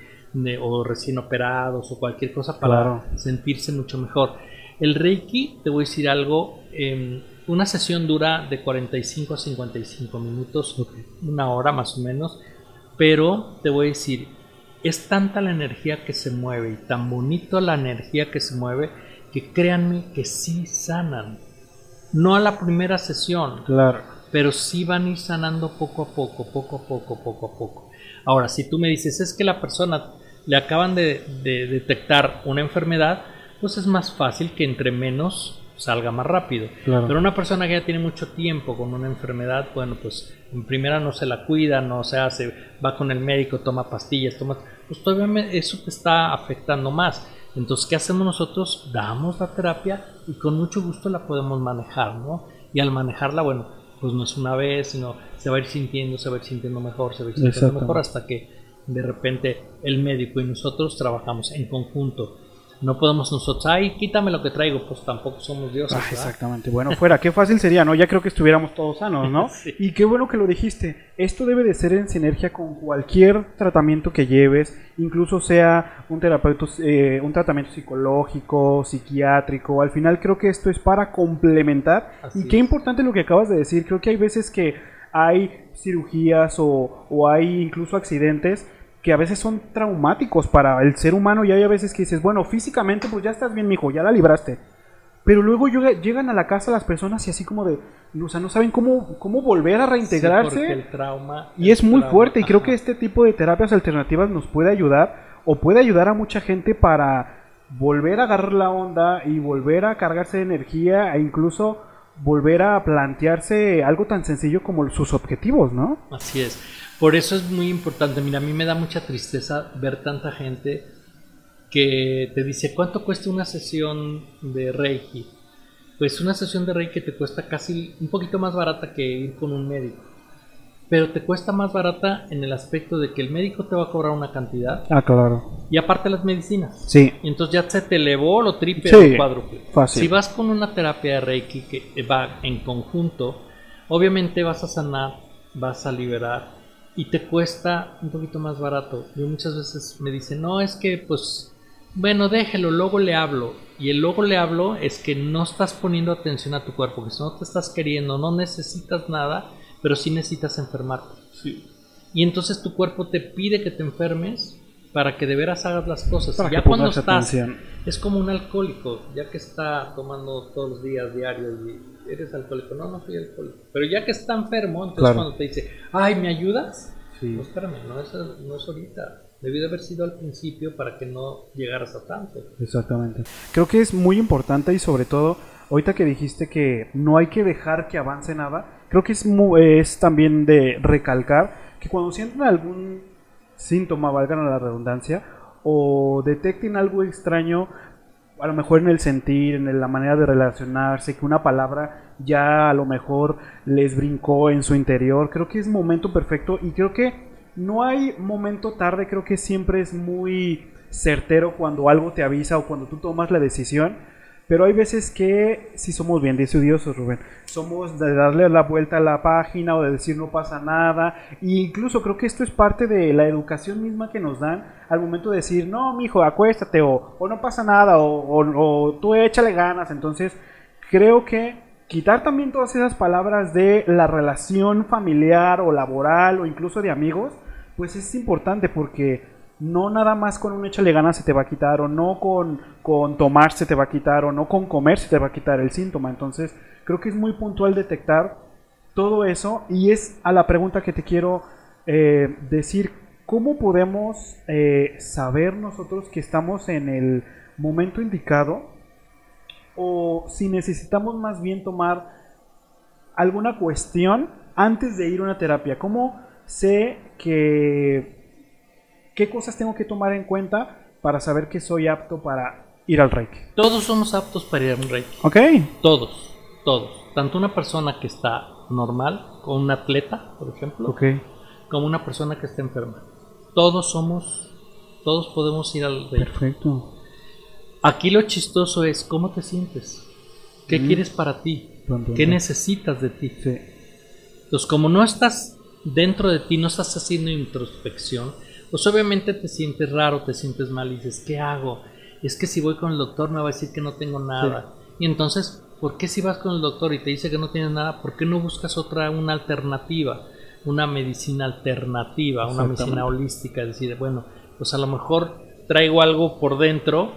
o recién operados o cualquier cosa para sentirse mucho mejor. El reiki, te voy a decir algo, em, una sesión dura de 45 a 55 minutos, una hora más o menos, pero te voy a decir, es tanta la energía que se mueve y tan bonito la energía que se mueve que créanme que sí sanan. No a la primera sesión, claro. pero sí van a ir sanando poco a poco, poco a poco, poco a poco. Ahora, si tú me dices es que la persona le acaban de, de detectar una enfermedad, pues es más fácil que entre menos salga más rápido. Pero una persona que ya tiene mucho tiempo con una enfermedad, bueno, pues en primera no se la cuida, no se hace, va con el médico, toma pastillas, toma, pues todavía eso te está afectando más. Entonces, ¿qué hacemos nosotros? Damos la terapia y con mucho gusto la podemos manejar, ¿no? Y al manejarla, bueno, pues no es una vez, sino se va a ir sintiendo, se va a ir sintiendo mejor, se va a ir sintiendo mejor hasta que de repente el médico y nosotros trabajamos en conjunto no podemos nosotros, ay, quítame lo que traigo, pues tampoco somos dioses. Ah, exactamente. Bueno, fuera, qué fácil sería, ¿no? Ya creo que estuviéramos todos sanos, ¿no? Y qué bueno que lo dijiste. Esto debe de ser en sinergia con cualquier tratamiento que lleves, incluso sea un terapeuta, eh, un tratamiento psicológico, psiquiátrico. Al final creo que esto es para complementar. y qué importante lo que acabas de decir. Creo que hay veces que hay cirugías o, o hay incluso accidentes que a veces son traumáticos para el ser humano y hay a veces que dices, bueno, físicamente pues ya estás bien, mijo, ya la libraste. Pero luego llegan a la casa las personas y así como de, o sea, no saben cómo, cómo volver a reintegrarse. el trauma, y es muy fuerte y creo que este tipo de terapias alternativas nos puede ayudar o puede ayudar a mucha gente para volver a agarrar la onda y volver a cargarse de energía e incluso volver a plantearse algo tan sencillo como sus objetivos, ¿no? Así es. Por eso es muy importante. Mira, a mí me da mucha tristeza ver tanta gente que te dice, ¿cuánto cuesta una sesión de Reiki? Pues una sesión de Reiki te cuesta casi un poquito más barata que ir con un médico. Pero te cuesta más barata en el aspecto de que el médico te va a cobrar una cantidad. Ah, claro. Y aparte las medicinas. Sí. Y entonces ya se te elevó lo triple o cuádruple. Fácil. Si vas con una terapia de Reiki que va en conjunto, obviamente vas a sanar, vas a liberar y te cuesta un poquito más barato. Yo muchas veces me dicen, no, es que pues, bueno, déjelo, luego le hablo. Y el luego le hablo es que no estás poniendo atención a tu cuerpo, que si no te estás queriendo, no necesitas nada, pero sí necesitas enfermarte. Sí. Y entonces tu cuerpo te pide que te enfermes para que de veras hagas las cosas. ya cuando estás, es como un alcohólico, ya que está tomando todos los días diarios y ¿eres alcohólico? No, no soy alcohólico. Pero ya que está enfermo, entonces cuando te dice, ay, ¿me ayudas? Sí. No, espérame, no es, no es ahorita. Debió de haber sido al principio para que no llegaras a tanto. Exactamente. Creo que es muy importante y sobre todo, ahorita que dijiste que no hay que dejar que avance nada, creo que es, es también de recalcar que cuando sienten algún síntoma, valgan la redundancia, o detecten algo extraño, a lo mejor en el sentir, en la manera de relacionarse, que una palabra ya a lo mejor les brincó en su interior, creo que es momento perfecto y creo que no hay momento tarde, creo que siempre es muy certero cuando algo te avisa o cuando tú tomas la decisión pero hay veces que si somos bien decidiosos, Rubén. Somos de darle la vuelta a la página o de decir no pasa nada. E incluso creo que esto es parte de la educación misma que nos dan al momento de decir, no, mijo, acuéstate o, o no pasa nada o, o tú échale ganas. Entonces, creo que quitar también todas esas palabras de la relación familiar o laboral o incluso de amigos, pues es importante porque no nada más con un échale ganas se te va a quitar, o no con, con tomar se te va a quitar, o no con comer se te va a quitar el síntoma. Entonces, creo que es muy puntual detectar todo eso y es a la pregunta que te quiero eh, decir, ¿cómo podemos eh, saber nosotros que estamos en el momento indicado? O si necesitamos más bien tomar alguna cuestión antes de ir a una terapia. ¿Cómo sé que ¿Qué cosas tengo que tomar en cuenta para saber que soy apto para ir al Reiki? Todos somos aptos para ir al Reiki. Ok. Todos, todos. Tanto una persona que está normal, como un atleta, por ejemplo, okay. como una persona que está enferma. Todos somos, todos podemos ir al Reiki. Perfecto. Aquí lo chistoso es cómo te sientes. ¿Qué mm. quieres para ti? ¿Qué necesitas de ti? Sí. Entonces, como no estás dentro de ti, no estás haciendo introspección, pues obviamente te sientes raro, te sientes mal y dices, ¿qué hago? Es que si voy con el doctor me va a decir que no tengo nada. Y entonces, ¿por qué si vas con el doctor y te dice que no tienes nada, por qué no buscas otra, una alternativa? Una medicina alternativa, una medicina holística, es decir, bueno, pues a lo mejor traigo algo por dentro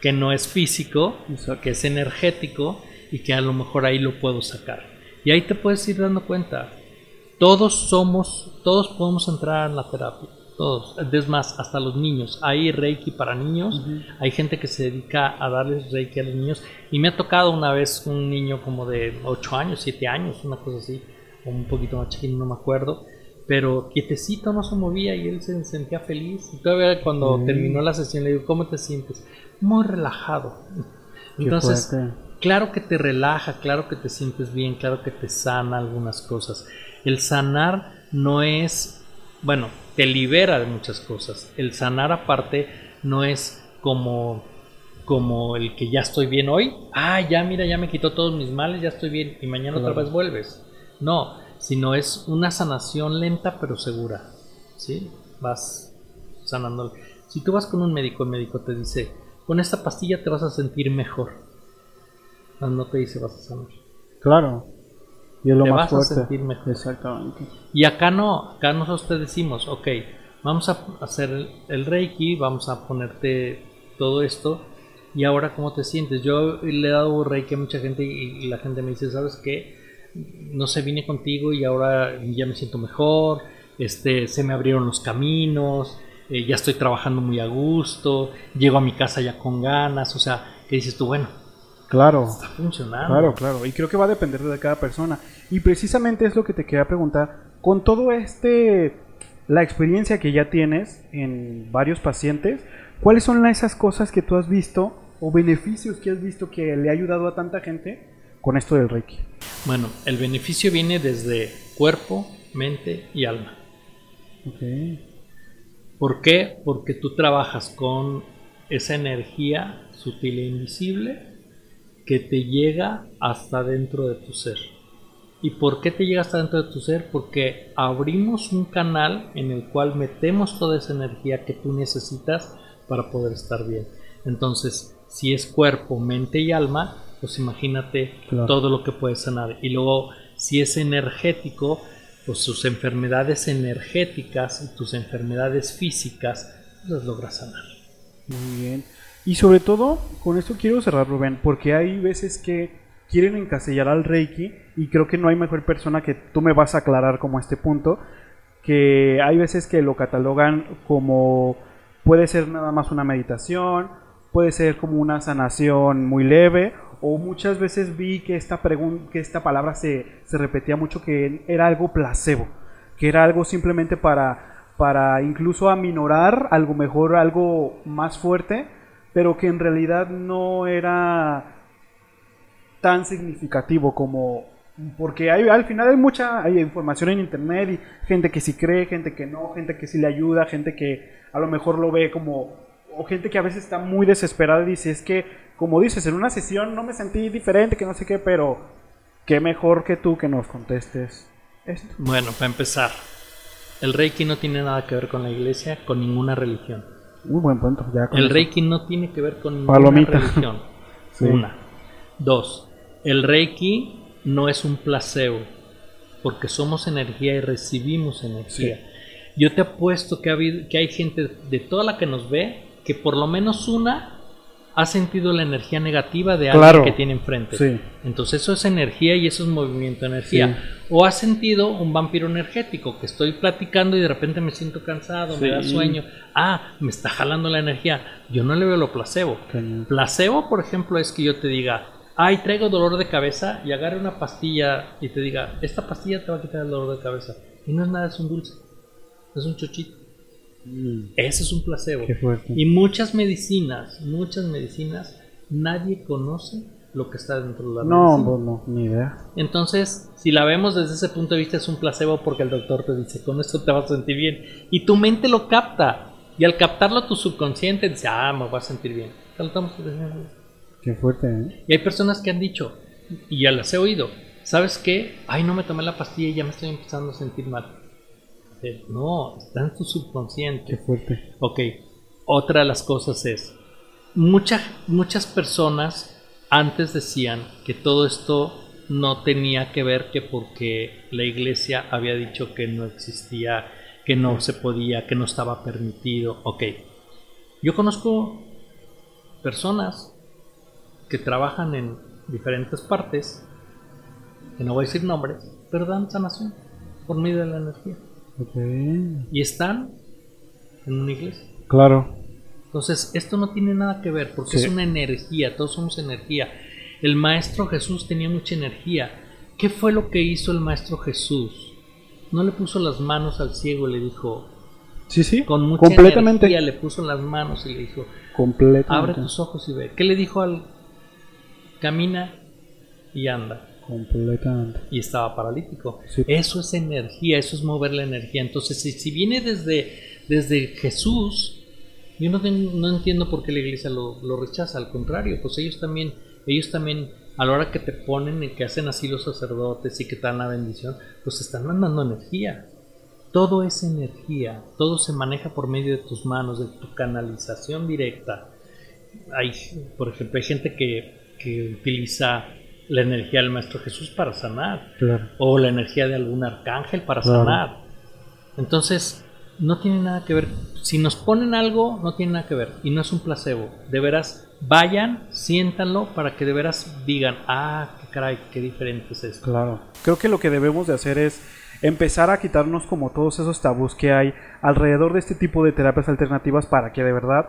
que no es físico, que es energético y que a lo mejor ahí lo puedo sacar. Y ahí te puedes ir dando cuenta. Todos somos, todos podemos entrar en la terapia todos, es más, hasta los niños. Hay Reiki para niños, hay gente que se dedica a darles Reiki a los niños. Y me ha tocado una vez un niño como de 8 años, 7 años, una cosa así, o un poquito más chiquito, no me acuerdo. Pero quietecito no se movía y él se sentía feliz. Y todavía cuando terminó la sesión le digo, ¿cómo te sientes? Muy relajado. Entonces, claro que te relaja, claro que te sientes bien, claro que te sana algunas cosas. El sanar no es, bueno, te libera de muchas cosas. El sanar aparte no es como como el que ya estoy bien hoy, ah, ya mira, ya me quitó todos mis males, ya estoy bien y mañana otra vez vuelves. No, sino es una sanación lenta pero segura. ¿Sí? Vas sanando. Si tú vas con un médico, el médico te dice, con esta pastilla te vas a sentir mejor. No te dice vas a sanar. Claro. Y es lo te más vas a sentir mejor. Exactamente. Y acá no, acá nosotros te decimos, ok, vamos a hacer el, Reiki, vamos a ponerte todo esto. Y ahora, ¿cómo te sientes? Yo le he dado Reiki a mucha gente y, la gente me dice, ¿sabes qué? No sé, vine contigo y ahora ya me siento mejor, este, se me abrieron los caminos, eh, ya estoy trabajando muy a gusto, llego a mi casa ya con ganas, o sea, ¿qué dices tú? Bueno, Claro. Está funcionando. Claro, claro. Y creo que va a depender de cada persona. Y precisamente es lo que te quería preguntar. Con todo este, la experiencia que ya tienes en varios pacientes, ¿cuáles son esas cosas que tú has visto o beneficios que has visto que le ha ayudado a tanta gente con esto del Reiki? Bueno, el beneficio viene desde cuerpo, mente y alma. Ok. ¿Por qué? Porque tú trabajas con esa energía sutil e invisible que te llega hasta dentro de tu ser. ¿Y por qué te llega hasta dentro de tu ser? Porque abrimos un canal en el cual metemos toda esa energía que tú necesitas para poder estar bien. Entonces, si es cuerpo, mente y alma, pues imagínate todo lo que puedes sanar. Y luego, si es energético, pues sus enfermedades energéticas y tus enfermedades físicas las logras sanar. Muy bien. Y sobre todo, con esto quiero cerrar, Rubén, porque hay veces que quieren encasillar al Reiki y creo que no hay mejor persona que tú me vas a aclarar como este punto, que hay veces que lo catalogan como puede ser nada más una meditación, puede ser como una sanación muy leve o muchas veces vi que esta, que esta palabra se, se repetía mucho que era algo placebo, que era algo simplemente para, para incluso aminorar algo mejor, algo más fuerte, pero que en realidad no era tan significativo como porque hay, al final hay mucha hay información en internet y gente que sí cree, gente que no, gente que sí le ayuda, gente que a lo mejor lo ve como o gente que a veces está muy desesperada y dice, es que como dices, en una sesión no me sentí diferente, que no sé qué, pero qué mejor que tú que nos contestes esto. Bueno, para empezar, el Reiki no tiene nada que ver con la iglesia, con ninguna religión. Muy buen punto. Ya el Reiki no tiene que ver con ninguna religión. Una. Dos, el Reiki no es un placebo, porque somos energía y recibimos energía. Yo te apuesto que, ha habido, que hay gente de toda la que nos ve que por lo menos una ha sentido la energía negativa de alguien que tiene enfrente. Entonces eso es energía y eso es movimiento de energía. O ha sentido un vampiro energético, que estoy platicando y de repente me siento cansado, me da sueño. Ah, me está jalando la energía. Yo no le veo lo placebo. Placebo, por ejemplo, es que yo te diga, ay, traigo dolor de cabeza y agarre una pastilla y te diga, esta pastilla te va a quitar el dolor de cabeza. Y no es nada, es un dulce. Es un chochito. Mm. Ese es un placebo. Y muchas medicinas, muchas medicinas, nadie conoce lo que está dentro de la no, medicina. No, no, ni idea. Entonces, si la vemos desde ese punto de vista, es un placebo porque el doctor te dice, con esto te vas a sentir bien. Y tu mente lo capta. Y al captarlo, tu subconsciente dice, ah, me voy a sentir bien. Qué fuerte, ¿eh? Y hay personas que han dicho, y ya las he oído, ¿sabes qué? Ay, no me tomé la pastilla y ya me estoy empezando a sentir mal. No, está en tu subconsciente. Qué fuerte. Ok, otra de las cosas es, muchas muchas personas antes decían que todo esto no tenía que ver que porque la iglesia había dicho que no existía, que no se podía, que no estaba permitido. Ok, yo conozco personas que trabajan en diferentes partes, que no voy a decir nombres, pero dan sanación por medio de la energía. Y están en una iglesia. Claro. Entonces, esto no tiene nada que ver porque es una energía, todos somos energía. El Maestro Jesús tenía mucha energía. ¿Qué fue lo que hizo el Maestro Jesús? No le puso las manos al ciego y le dijo, Sí, sí. Con mucha completamente. energía le puso las manos y le dijo, completamente. abre tus ojos y ve. ¿Qué le dijo al camina y anda? Completamente. Y estaba paralítico. Eso es energía, eso es mover la energía. Entonces, si, viene desde, desde Jesús, yo no, no entiendo por qué la iglesia lo, rechaza. Al contrario, pues ellos también, ellos también, a la hora que te ponen y que hacen así los sacerdotes y que te dan la bendición, pues están mandando energía. Todo es energía, todo se maneja por medio de tus manos, de tu canalización directa. Hay, por ejemplo, hay gente que, que utiliza la energía del Maestro Jesús para sanar. O la energía de algún arcángel para sanar. Entonces, no tiene nada que ver. Si nos ponen algo, no tiene nada que ver. Y no es un placebo. De veras, vayan, siéntanlo para que de veras digan, ah, qué caray, qué diferente es esto. Claro. Creo que lo que debemos de hacer es empezar a quitarnos como todos esos tabús que hay alrededor de este tipo de terapias alternativas para que de verdad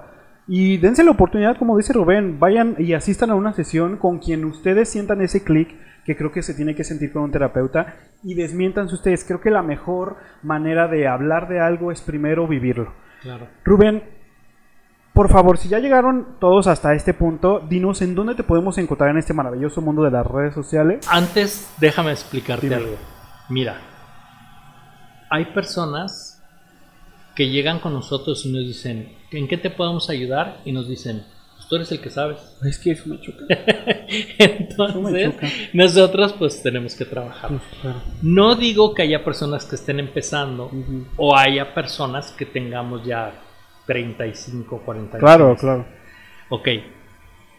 y dense la oportunidad, como dice Rubén, vayan y asistan a una sesión con quien ustedes sientan ese clic que creo que se tiene que sentir con un terapeuta y desmientanse ustedes. Creo que la mejor manera de hablar de algo es primero vivirlo. Claro. Rubén, por favor, si ya llegaron todos hasta este punto, dinos en dónde te podemos encontrar en este maravilloso mundo de las redes sociales. Antes, déjame explicarte algo. Mira, hay personas que llegan con nosotros y nos dicen, ¿en qué te podemos ayudar? Y nos dicen, pues tú eres el que sabes. Es que eso me choca. Entonces, nosotros pues tenemos que trabajar. Pues, no digo que haya personas que estén empezando o haya personas que tengamos ya 35, 40 años. Claro, claro. Ok.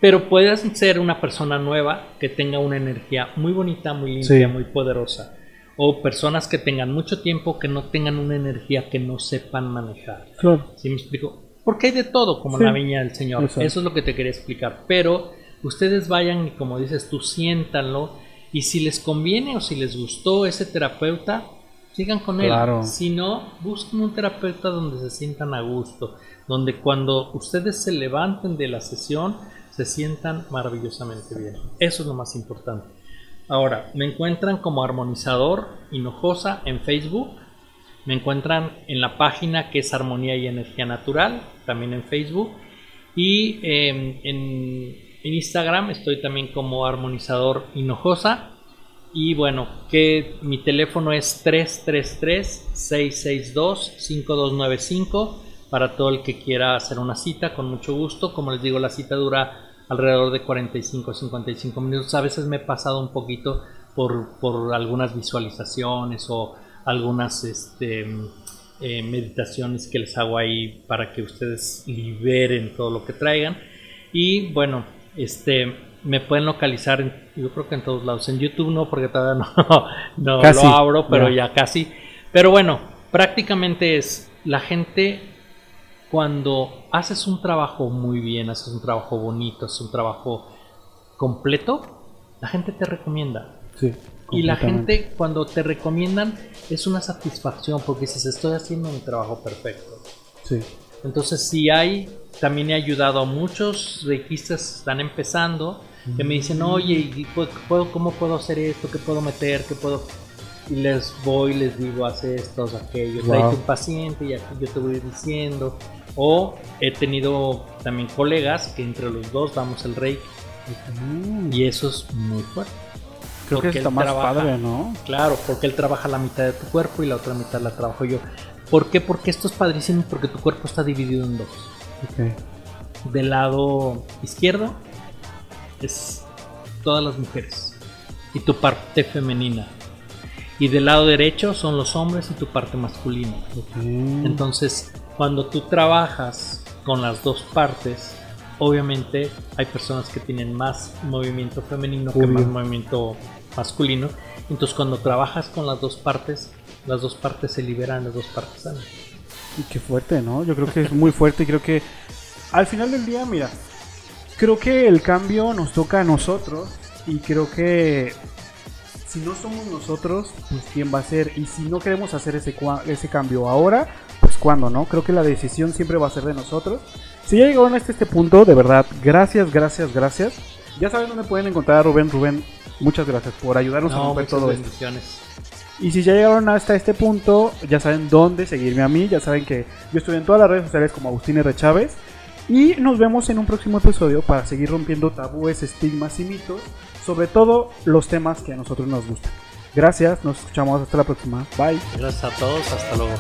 Pero puedes ser una persona nueva que tenga una energía muy bonita, muy limpia, muy poderosa o personas que tengan mucho tiempo que no tengan una energía que no sepan manejar. Claro. ¿Sí me explico? Porque hay de todo, como la viña del Señor. Eso es lo que te quería explicar. Pero Ustedes vayan y como dices tú, siéntanlo y si les conviene o si les gustó ese terapeuta, sigan con él. Si no, busquen un terapeuta donde se sientan a gusto, donde cuando ustedes se levanten de la sesión se sientan maravillosamente bien. Eso es lo más importante. Ahora, me encuentran como armonizador Hinojosa en Facebook. Me encuentran en la página que es Armonía y Energía Natural, también en Facebook. Y em, en, Instagram estoy también como armonizador Hinojosa. Y bueno, que mi teléfono es 333-662-5295 para todo el que quiera hacer una cita, con mucho gusto. Como les digo, la cita dura alrededor de 45 55 minutos. A veces me he pasado un poquito por, por algunas visualizaciones o algunas este, eh, meditaciones que les hago ahí para que ustedes liberen todo lo que traigan. Y bueno, este me pueden localizar, yo creo que en todos lados. En YouTube no, porque todavía no, no lo abro, pero ya. casi. Pero bueno, prácticamente es la gente cuando haces un trabajo muy bien, haces un trabajo bonito, haces un trabajo completo, la gente te recomienda. Sí, y la gente cuando te recomiendan es una satisfacción porque dices estoy haciendo un trabajo perfecto. Sí. Entonces si hay, también he ayudado a muchos reikistas que están empezando que me dicen, oye, ¿puedo, ¿cómo puedo hacer esto? ¿Qué puedo meter? ¿Qué puedo...? Y les voy, les digo, haz esto, haz aquello, trae tu paciente y aquí yo te voy diciendo. O he tenido también colegas que entre los dos damos el reiki. Y eso es muy fuerte. Creo que está más padre, ¿no? Claro, porque él trabaja la mitad de tu cuerpo y la otra mitad la trabajo yo. ¿Por qué? Porque esto es padrísimo porque tu cuerpo está dividido en dos. Okay. Del lado izquierdo es todas las mujeres y tu parte femenina. Y del lado derecho son los hombres y tu parte masculina. Entonces, cuando tú trabajas con las dos partes, obviamente hay personas que tienen más movimiento femenino que más movimiento masculino. Entonces, cuando trabajas con las dos partes, las dos partes se liberan, las dos partes salen. Y qué fuerte, ¿no? Yo creo que es muy fuerte y creo que al final del día, mira, creo que el cambio nos toca a nosotros y creo que si no somos nosotros, pues quién va a ser. Y si no queremos hacer ese, ese cambio ahora, cuándo, ¿no? Creo que la decisión siempre va a ser de nosotros. Si ya llegaron hasta este punto, de verdad, gracias, gracias, gracias. Ya saben dónde pueden encontrar a Rubén. Rubén, muchas gracias por ayudarnos a romper todo esto. Y si ya llegaron hasta este punto, ya saben dónde seguirme a mí. Ya saben que yo estoy en todas las redes sociales como Agustín R. Chávez. Y nos vemos en un próximo episodio para seguir rompiendo tabúes, estigmas y mitos sobre todo los temas que a nosotros nos gustan. Gracias, nos escuchamos hasta la próxima. Bye. Gracias a todos, hasta luego.